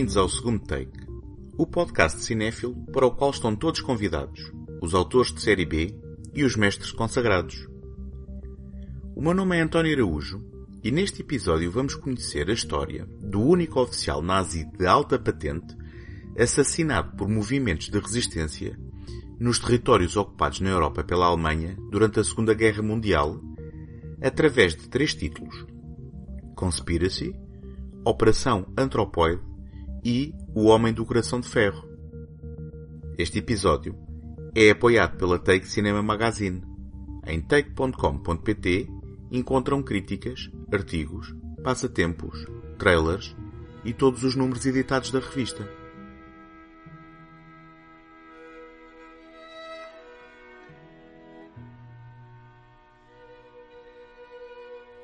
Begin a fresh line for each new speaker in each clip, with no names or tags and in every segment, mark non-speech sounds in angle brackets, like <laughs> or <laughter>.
Bem-vindos ao segundo take, o podcast cinéfilo para o qual estão todos convidados, os autores de série B e os mestres consagrados. O meu nome é António Araújo e neste episódio vamos conhecer a história do único oficial nazi de alta patente assassinado por movimentos de resistência nos territórios ocupados na Europa pela Alemanha durante a Segunda Guerra Mundial através de três títulos: Conspiracy, Operação Anthropoid e O Homem do Coração de Ferro. Este episódio é apoiado pela Take Cinema Magazine. Em take.com.pt encontram críticas, artigos, passatempos, trailers e todos os números editados da revista.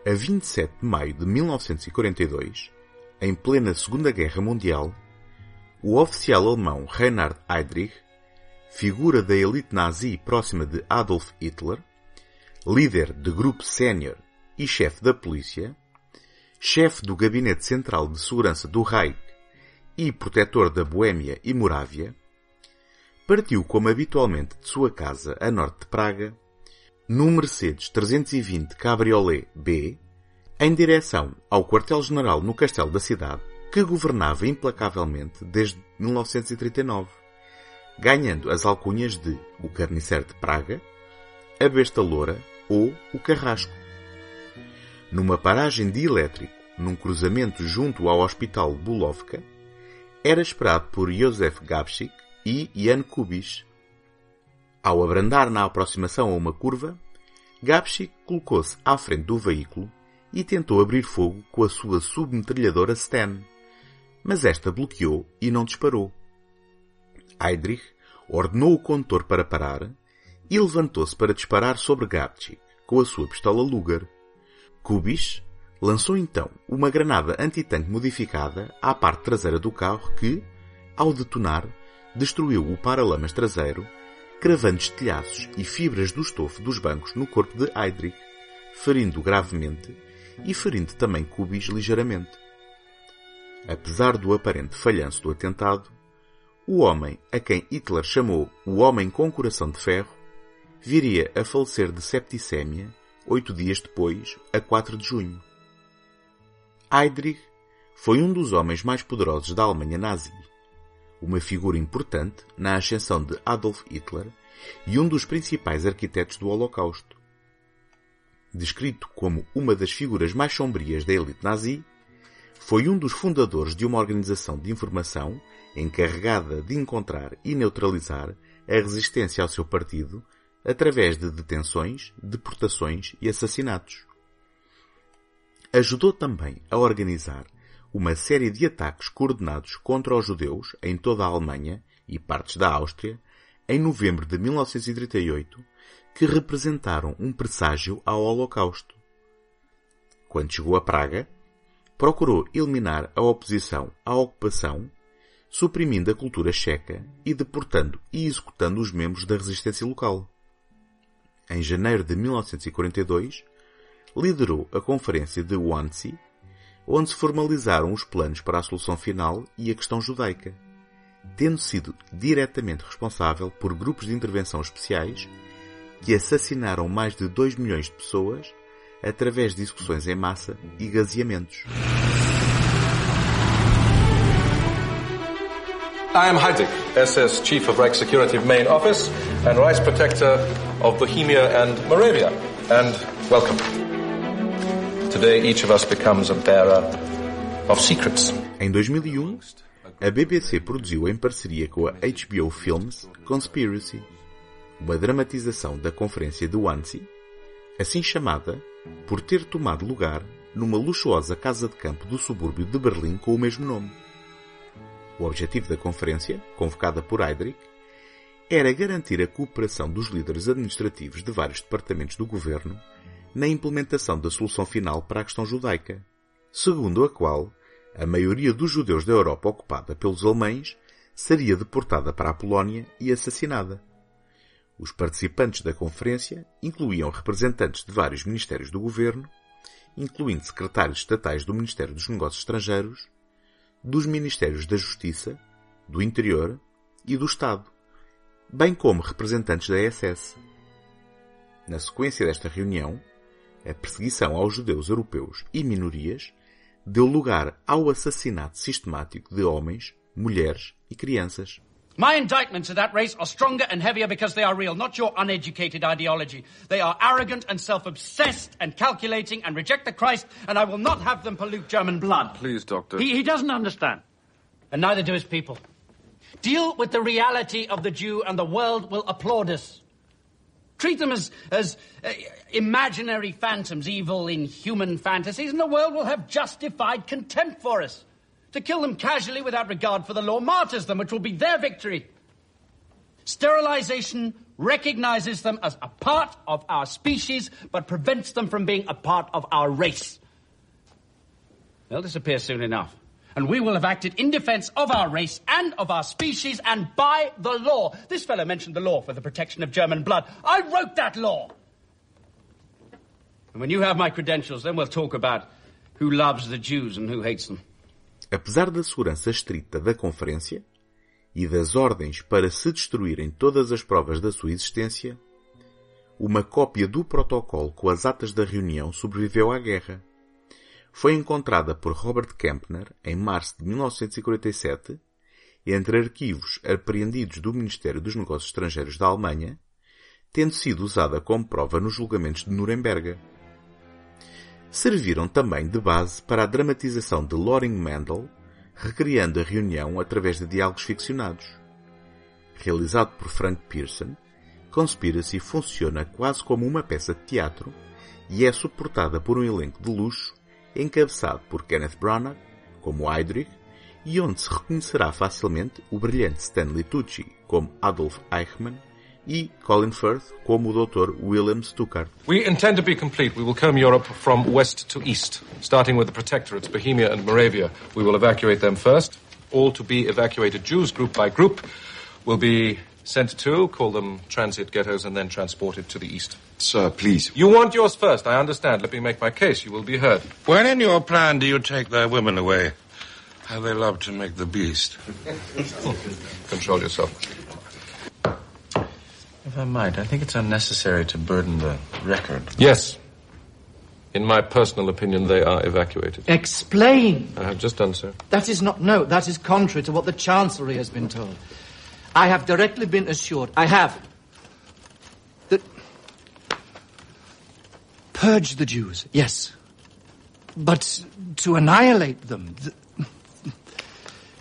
A 27 de maio de 1942, em plena Segunda Guerra Mundial, o oficial alemão Reinhard Heydrich, figura da elite nazi próxima de Adolf Hitler, líder de grupo sénior e chefe da polícia, chefe do Gabinete Central de Segurança do Reich e protetor da Boêmia e Morávia, partiu como habitualmente de sua casa a norte de Praga, num Mercedes 320 Cabriolet B, em direção ao quartel-general no castelo da cidade, que governava implacavelmente desde 1939, ganhando as alcunhas de o Carniceiro de Praga, a Besta Loura ou o Carrasco. Numa paragem de elétrico, num cruzamento junto ao Hospital Bulovka, era esperado por Josef Gabschik e Jan Kubis. Ao abrandar na aproximação a uma curva, Gabschik colocou-se à frente do veículo e tentou abrir fogo com a sua submetralhadora Sten, mas esta bloqueou e não disparou. Heydrich ordenou o condutor para parar e levantou-se para disparar sobre Gabchik com a sua pistola Luger. Kubis lançou então uma granada antitanque modificada à parte traseira do carro que, ao detonar, destruiu o paralamas traseiro, cravando estilhaços e fibras do estofo dos bancos no corpo de Heydrich, ferindo-o gravemente e ferindo também Kubis ligeiramente. Apesar do aparente falhanço do atentado, o homem a quem Hitler chamou o Homem com Coração de Ferro viria a falecer de septicémia oito dias depois, a 4 de junho. Heydrich foi um dos homens mais poderosos da Alemanha nazi, uma figura importante na ascensão de Adolf Hitler e um dos principais arquitetos do Holocausto. Descrito como uma das figuras mais sombrias da elite nazi, foi um dos fundadores de uma organização de informação encarregada de encontrar e neutralizar a resistência ao seu partido através de detenções, deportações e assassinatos. Ajudou também a organizar uma série de ataques coordenados contra os judeus em toda a Alemanha e partes da Áustria em novembro de 1938, que representaram um presságio ao Holocausto. Quando chegou a Praga, procurou eliminar a oposição à ocupação, suprimindo a cultura checa e deportando e executando os membros da resistência local em janeiro de 1942, liderou a Conferência de Wannsee, onde se formalizaram os planos para a solução final e a questão judaica, tendo sido diretamente responsável por grupos de intervenção especiais que assassinaram mais de 2 milhões de pessoas através de execuções em massa e gaseamentos.
I am Heydrich, SS Chief of Reich Security Main Office and Rights Protector of Bohemia and Moravia. And welcome. Today each of us becomes a bearer of secrets.
Em 2001, a BBC produziu em parceria com a HBO Films Conspiracy, uma dramatização da Conferência de Wannsee, assim chamada por ter tomado lugar numa luxuosa casa de campo do subúrbio de Berlim com o mesmo nome. O objetivo da conferência, convocada por Heydrich, era garantir a cooperação dos líderes administrativos de vários departamentos do governo na implementação da solução final para a questão judaica, segundo a qual a maioria dos judeus da Europa ocupada pelos alemães seria deportada para a Polónia e assassinada. Os participantes da conferência incluíam representantes de vários ministérios do governo, incluindo secretários estatais do Ministério dos Negócios Estrangeiros, dos Ministérios da Justiça, do Interior e do Estado, bem como representantes da SS. Na sequência desta reunião, a perseguição aos judeus europeus e minorias deu lugar ao assassinato sistemático de homens, mulheres e crianças.
My indictments of that race are stronger and heavier because they are real, not your uneducated ideology. They are arrogant and self-obsessed and calculating and reject the Christ, and I will not have them pollute German blood.
Please, Doctor.
He, he doesn't understand. And neither do his people. Deal with the reality of the Jew, and the world will applaud us. Treat them as, as uh, imaginary phantoms, evil in human fantasies, and the world will have justified contempt for us. To kill them casually without regard for the law martyrs them, which will be their victory. Sterilization recognizes them as a part of our species, but prevents them from being a part of our race. They'll disappear soon enough. And we will have acted in defense of our race and of our species and by the law. This fellow mentioned the law for the protection of German blood. I wrote that law. And when you have my credentials, then we'll talk about who loves the Jews and who hates them.
Apesar da segurança estrita da Conferência e das ordens para se destruírem todas as provas da sua existência, uma cópia do protocolo com as atas da reunião sobreviveu à guerra. Foi encontrada por Robert Kempner em março de 1947 entre arquivos apreendidos do Ministério dos Negócios Estrangeiros da Alemanha, tendo sido usada como prova nos julgamentos de Nuremberg. Serviram também de base para a dramatização de Loring Mendel, recriando a reunião através de diálogos ficcionados. Realizado por Frank Pearson, Conspiracy funciona quase como uma peça de teatro e é suportada por um elenco de luxo encabeçado por Kenneth Branagh, como Heydrich, e onde se reconhecerá facilmente o brilhante Stanley Tucci, como Adolf Eichmann, e Colin Firth como o Dr. William Stuckart.
We intend to be complete. We will comb Europe from west to east, starting with the protectorates, Bohemia and Moravia. We will evacuate them first. All to be evacuated Jews, group by group, will be sent to, call them transit ghettos, and then transported to the east.
Sir, please.
You want yours first, I understand. Let me make my case. You will be heard.
When in your plan do you take their women away? How they love to make the beast. <laughs>
Control yourself.
If I might, I think it's unnecessary to burden the record.
Yes. In my personal opinion, they are evacuated.
Explain.
I have just done so.
That is not, no, that is contrary to what the Chancellery has been told. I have directly been assured, I have, that. Purge the Jews, yes. But to annihilate them, th-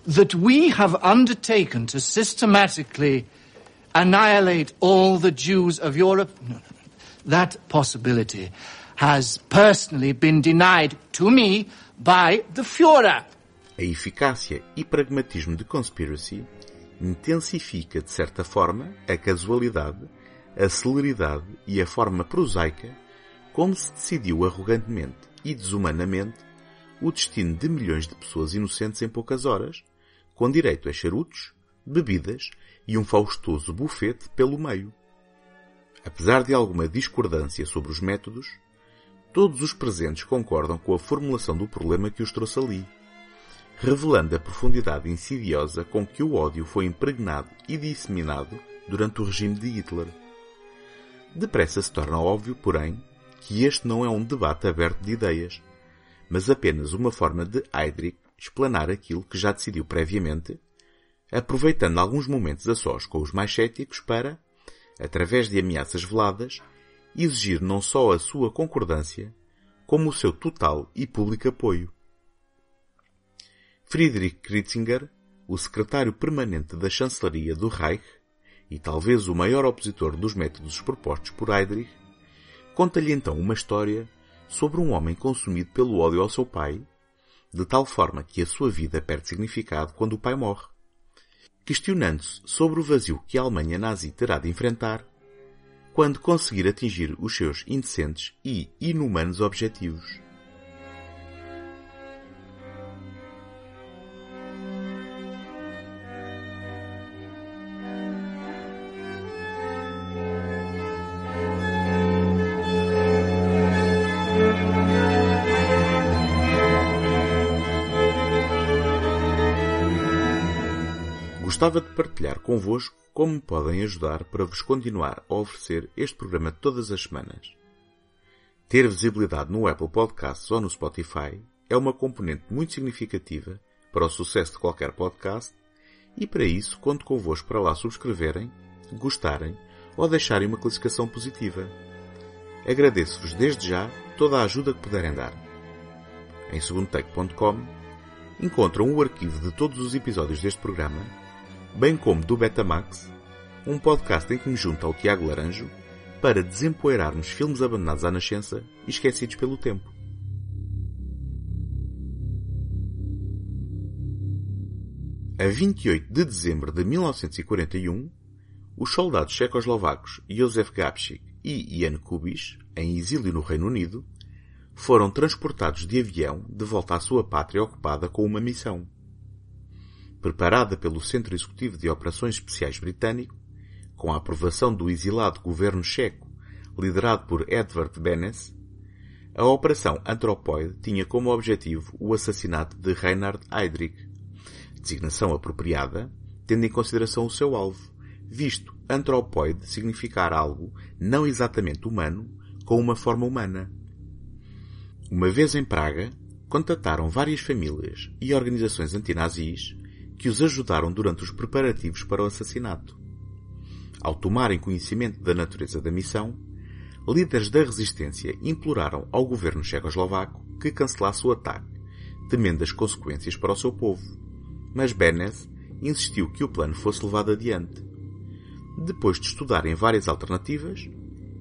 that we have undertaken to systematically annihilate all the Jews of Europe, no, no, no. that possibility has personally been denied to me by the Führer.
A eficácia e pragmatismo de Conspiracy intensifica, de certa forma, a casualidade, a celeridade e a forma prosaica como se decidiu arrogantemente e desumanamente o destino de milhões de pessoas inocentes em poucas horas, com direito a charutos, bebidas e um faustoso bufete pelo meio. Apesar de alguma discordância sobre os métodos, todos os presentes concordam com a formulação do problema que os trouxe ali, revelando a profundidade insidiosa com que o ódio foi impregnado e disseminado durante o regime de Hitler. Depressa se torna óbvio, porém, que este não é um debate aberto de ideias, mas apenas uma forma de Heydrich explanar aquilo que já decidiu previamente, aproveitando alguns momentos a sós com os mais céticos para, através de ameaças veladas, exigir não só a sua concordância, como o seu total e público apoio. Friedrich Kritzinger, o secretário permanente da chancelaria do Reich e talvez o maior opositor dos métodos propostos por Heydrich, conta-lhe então uma história sobre um homem consumido pelo ódio ao seu pai, de tal forma que a sua vida perde significado quando o pai morre. Questionando-se sobre o vazio que a Alemanha nazi terá de enfrentar quando conseguir atingir os seus indecentes e inumanos objetivos. Gostava de partilhar convosco como podem ajudar para vos continuar a oferecer este programa todas as semanas. Ter visibilidade no Apple Podcasts ou no Spotify é uma componente muito significativa para o sucesso de qualquer podcast e para isso conto convosco para lá subscreverem, gostarem ou deixarem uma classificação positiva. Agradeço-vos desde já toda a ajuda que puderem dar. Em segundotake.com encontram o arquivo de todos os episódios deste programa, bem como do Betamax, um podcast em que me junto ao Tiago Laranjo para desempoeirarmos filmes abandonados à nascença e esquecidos pelo tempo. A 28 de dezembro de 1941, os soldados checoslovacos Józef Gabčík e Jan Kubiš, em exílio no Reino Unido, foram transportados de avião de volta à sua pátria ocupada com uma missão. Preparada pelo Centro Executivo de Operações Especiais Britânico, com a aprovação do exilado governo checo, liderado por Edvard Benes, a Operação Anthropoid tinha como objetivo o assassinato de Reinhard Heydrich, designação apropriada, tendo em consideração o seu alvo, visto anthropoid significar algo não exatamente humano com uma forma humana. Uma vez em Praga, contataram várias famílias e organizações antinazis que os ajudaram durante os preparativos para o assassinato. Ao tomarem conhecimento da natureza da missão, líderes da resistência imploraram ao governo checoslovaco que cancelasse o ataque, temendo as consequências para o seu povo. Mas Benes insistiu que o plano fosse levado adiante. Depois de estudarem várias alternativas,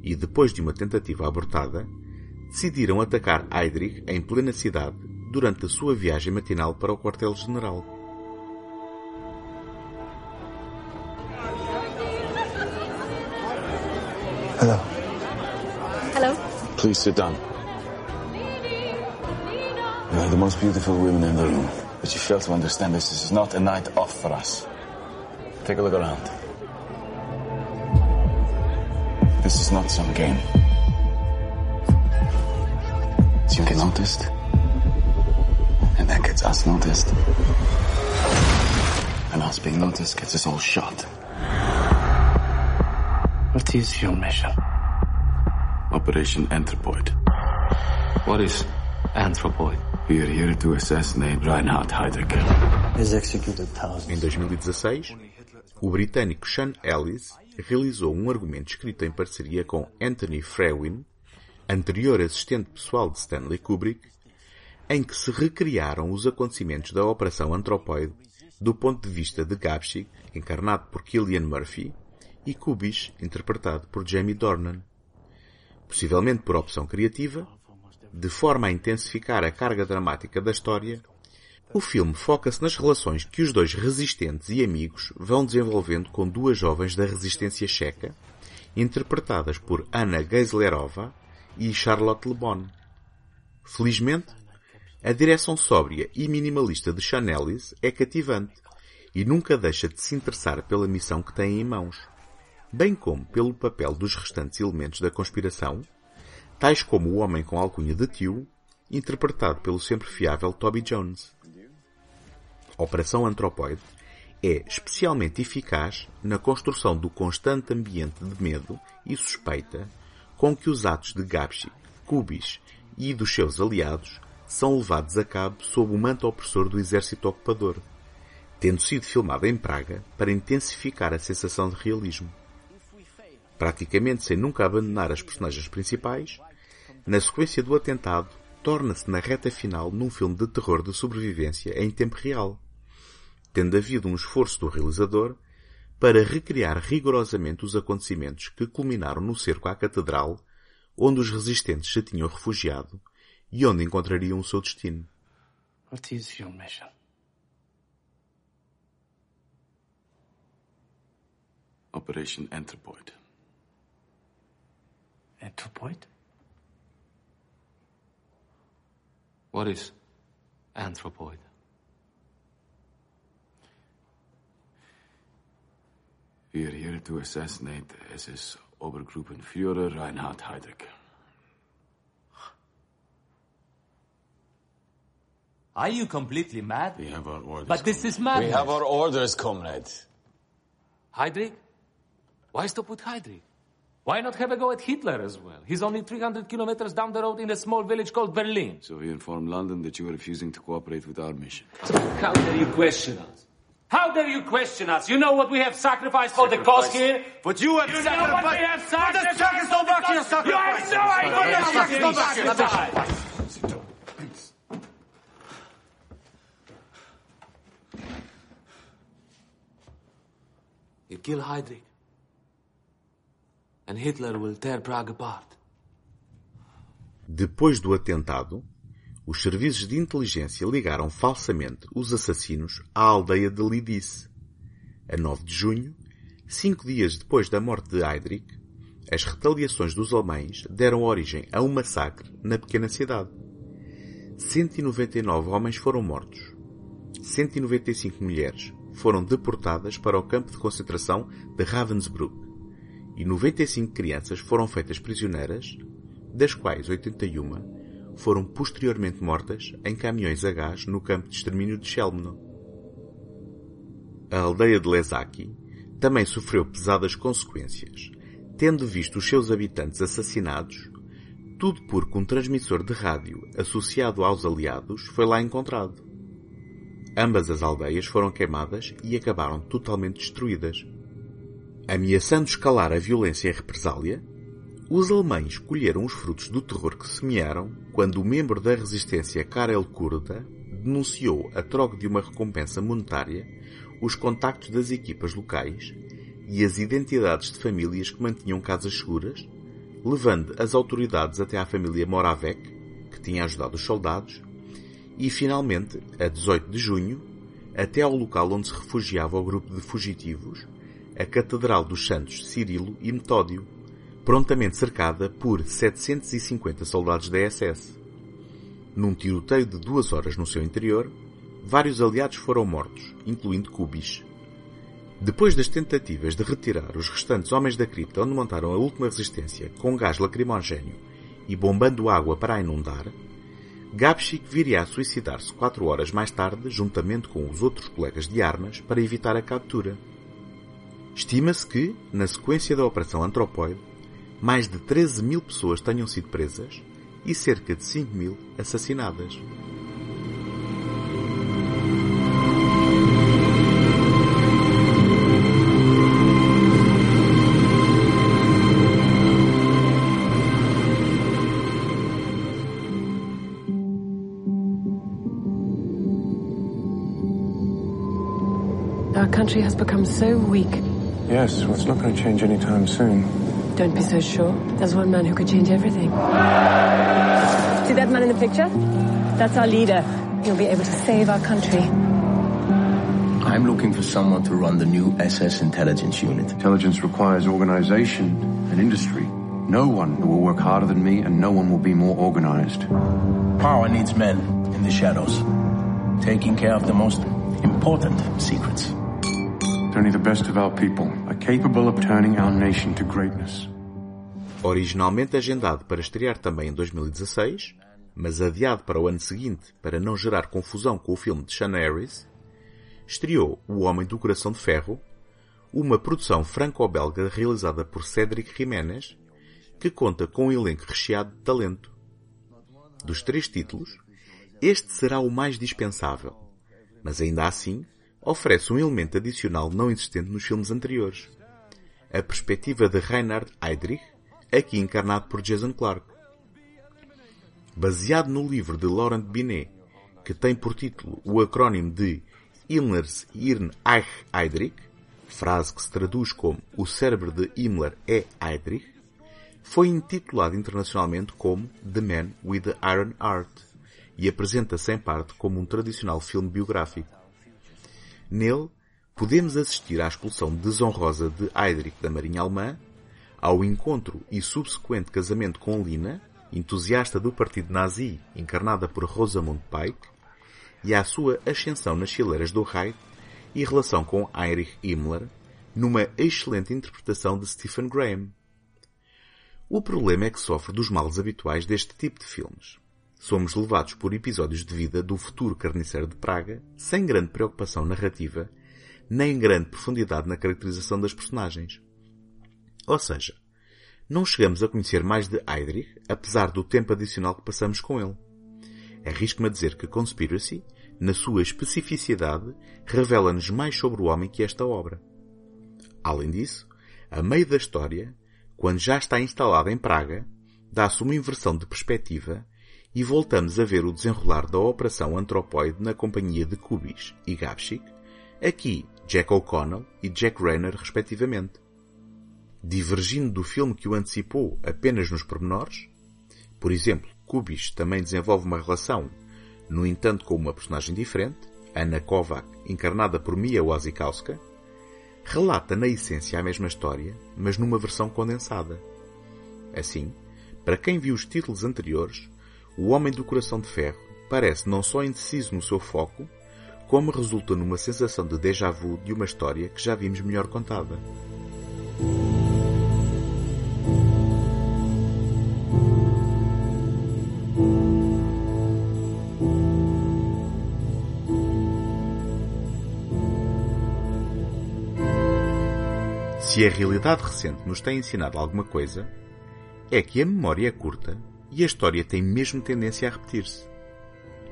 e depois de uma tentativa abortada, decidiram atacar Heydrich em plena cidade durante a sua viagem matinal para o quartel-general.
Please sit down. You are the most beautiful women in the room, but you fail to understand this This is not a night off for us. Take a look around. This is not some game. You get noticed, and that gets us noticed. And us being noticed gets us all shot.
What is your mission?
Operation Anthropoid.
What is anthropoid?
We are here to assassinate Reinhard Heydrich.
Em 2016, o britânico Sean Ellis realizou um argumento escrito em parceria com Anthony Frewin, anterior assistente pessoal de Stanley Kubrick, em que se recriaram os acontecimentos da Operação Anthropoid do ponto de vista de Gapshi, encarnado por Killian Murphy, e Kubish, interpretado por Jamie Dornan. Possivelmente por opção criativa, de forma a intensificar a carga dramática da história, o filme foca-se nas relações que os dois resistentes e amigos vão desenvolvendo com duas jovens da resistência checa, interpretadas por Anna Geislerova e Charlotte Le Bon. Felizmente, a direção sóbria e minimalista de Sean Ellis é cativante e nunca deixa de se interessar pela missão que tem em mãos, bem como pelo papel dos restantes elementos da conspiração, tais como o homem com alcunha de tio, interpretado pelo sempre fiável Toby Jones. Operação Anthropoid é especialmente eficaz na construção do constante ambiente de medo e suspeita com que os atos de Gapshi, Kubis e dos seus aliados são levados a cabo sob o manto opressor do exército ocupador, tendo sido filmado em Praga para intensificar a sensação de realismo. Praticamente sem nunca abandonar as personagens principais, na sequência do atentado, torna-se na reta final num filme de terror de sobrevivência em tempo real, tendo havido um esforço do realizador para recriar rigorosamente os acontecimentos que culminaram no cerco à catedral, onde os resistentes se tinham refugiado e onde encontrariam o seu destino.
What is your mission?
Operation Anthropoid.
Anthropoid?
What is anthropoid?
We are here to assassinate SS Obergruppenführer Reinhard Heydrich.
Are you completely mad?
We have our orders.
But this is madness.
We have our orders, comrade.
Heydrich? Why stop with Heydrich? Why not have a go at Hitler as well? He's only 300 kilometers down the road in a small village called Berlin.
So we informed London that you were refusing to cooperate with our mission.
How dare you question us? How dare you question us? You know what we have sacrificed for the cause here?
But you have
You know what we have sacrificed?
Czechoslovakia
You have no idea what have sacrificed. You kill Heydrich,
Depois do atentado, os serviços de inteligência ligaram falsamente os assassinos à aldeia de Lidice. A 9 de junho, cinco dias depois da morte de Heydrich, as retaliações dos alemães deram origem a um massacre na pequena cidade. 199 homens foram mortos. 195 mulheres foram deportadas para o campo de concentração de Ravensbrück e 95 crianças foram feitas prisioneiras, das quais 81 foram posteriormente mortas em caminhões a gás no campo de extermínio de Chelmno. A aldeia de Lesaki também sofreu pesadas consequências, tendo visto os seus habitantes assassinados, tudo porque um transmissor de rádio associado aos aliados foi lá encontrado. Ambas as aldeias foram queimadas e acabaram totalmente destruídas. Ameaçando escalar a violência e a represália, os alemães colheram os frutos do terror que semearam quando o membro da resistência Karel Kurda denunciou a troca de uma recompensa monetária os contactos das equipas locais e as identidades de famílias que mantinham casas seguras, levando as autoridades até à família Moravec, que tinha ajudado os soldados, e finalmente, a 18 de junho, até ao local onde se refugiava o grupo de fugitivos, a Catedral dos Santos Cirilo e Metódio, prontamente cercada por 750 soldados da SS. Num tiroteio de duas horas no seu interior, vários aliados foram mortos, incluindo Kubis. Depois das tentativas de retirar os restantes homens da cripta onde montaram a última resistência com gás lacrimogéneo e bombando água para a inundar, Gabchik viria a suicidar-se quatro horas mais tarde, juntamente com os outros colegas de armas, para evitar a captura. Estima-se que, na sequência da Operação Antropoide, mais de 13 mil pessoas tenham sido presas e cerca de 5 mil assassinadas.
Our country has become so weak.
Yes, well, it's not going to change anytime soon.
Don't be so sure. There's one man who could change everything. See that man in the picture? That's our leader. He'll be able to save our country.
I'm looking for someone to run the new SS intelligence unit.
Intelligence requires organization and industry. No one will work harder than me, and no one will be more organized.
Power needs men in the shadows, taking care of the most important secrets.
Only the best of our people are capable of turning our nation to greatness.
Originalmente agendado para estrear também em 2016, mas adiado para o ano seguinte para não gerar confusão com o filme de Sean Harris, estreou O Homem do Coração de Ferro, uma produção franco-belga realizada por Cédric Jiménez, que conta com um elenco recheado de talento. Dos três títulos, este será o mais dispensável, mas ainda assim oferece um elemento adicional não existente nos filmes anteriores. A perspectiva de Reinhard Heydrich, aqui encarnado por Jason Clarke. Baseado no livro de Laurent Binet, que tem por título o acrónimo de Himmlers Hirn Eich Heydrich, frase que se traduz como O cérebro de Himmler é Heydrich, foi intitulado internacionalmente como The Man with the Iron Heart e apresenta-se em parte como um tradicional filme biográfico. Nele, podemos assistir à expulsão desonrosa de Heydrich da Marinha Alemã, ao encontro e subsequente casamento com Lina, entusiasta do partido nazi, encarnada por Rosamund Pike, e à sua ascensão nas fileiras do Reich e relação com Heinrich Himmler, numa excelente interpretação de Stephen Graham. O problema é que sofre dos males habituais deste tipo de filmes. Somos levados por episódios de vida do futuro carniceiro de Praga, sem grande preocupação narrativa, nem grande profundidade na caracterização das personagens. Ou seja, não chegamos a conhecer mais de Heydrich, apesar do tempo adicional que passamos com ele. Arrisco-me a dizer que Conspiracy, na sua especificidade, revela-nos mais sobre o homem que esta obra. Além disso, a meio da história, quando já está instalado em Praga, dá-se uma inversão de perspectiva e voltamos a ver o desenrolar da Operação Antropoide na companhia de Kubis e Gavchik, aqui Jack O'Connell e Jack Rayner respectivamente. Divergindo do filme que o antecipou apenas nos pormenores, por exemplo, Kubis também desenvolve uma relação, no entanto com uma personagem diferente, Anna Kovac, encarnada por Mia Wasikowska, relata na essência a mesma história, mas numa versão condensada. Assim, para quem viu os títulos anteriores, o Homem do Coração de Ferro parece não só indeciso no seu foco, como resulta numa sensação de déjà vu de uma história que já vimos melhor contada. Se a realidade recente nos tem ensinado alguma coisa, é que a memória é curta e a história tem mesmo tendência a repetir-se.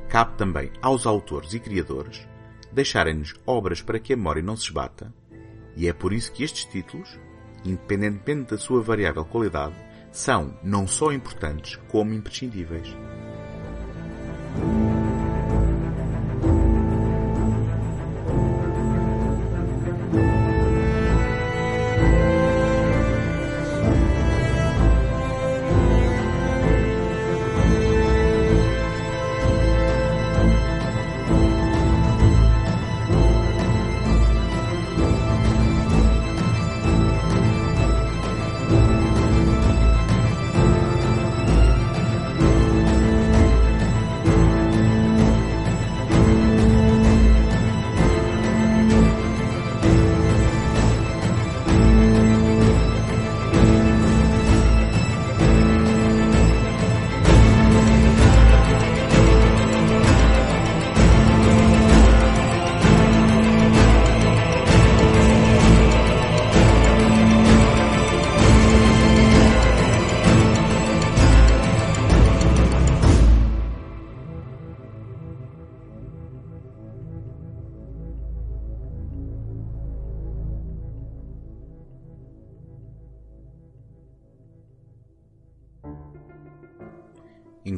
Cabe também aos autores e criadores deixarem-nos obras para que a memória não se esbata, e é por isso que estes títulos, independentemente da sua variável qualidade, são não só importantes como imprescindíveis.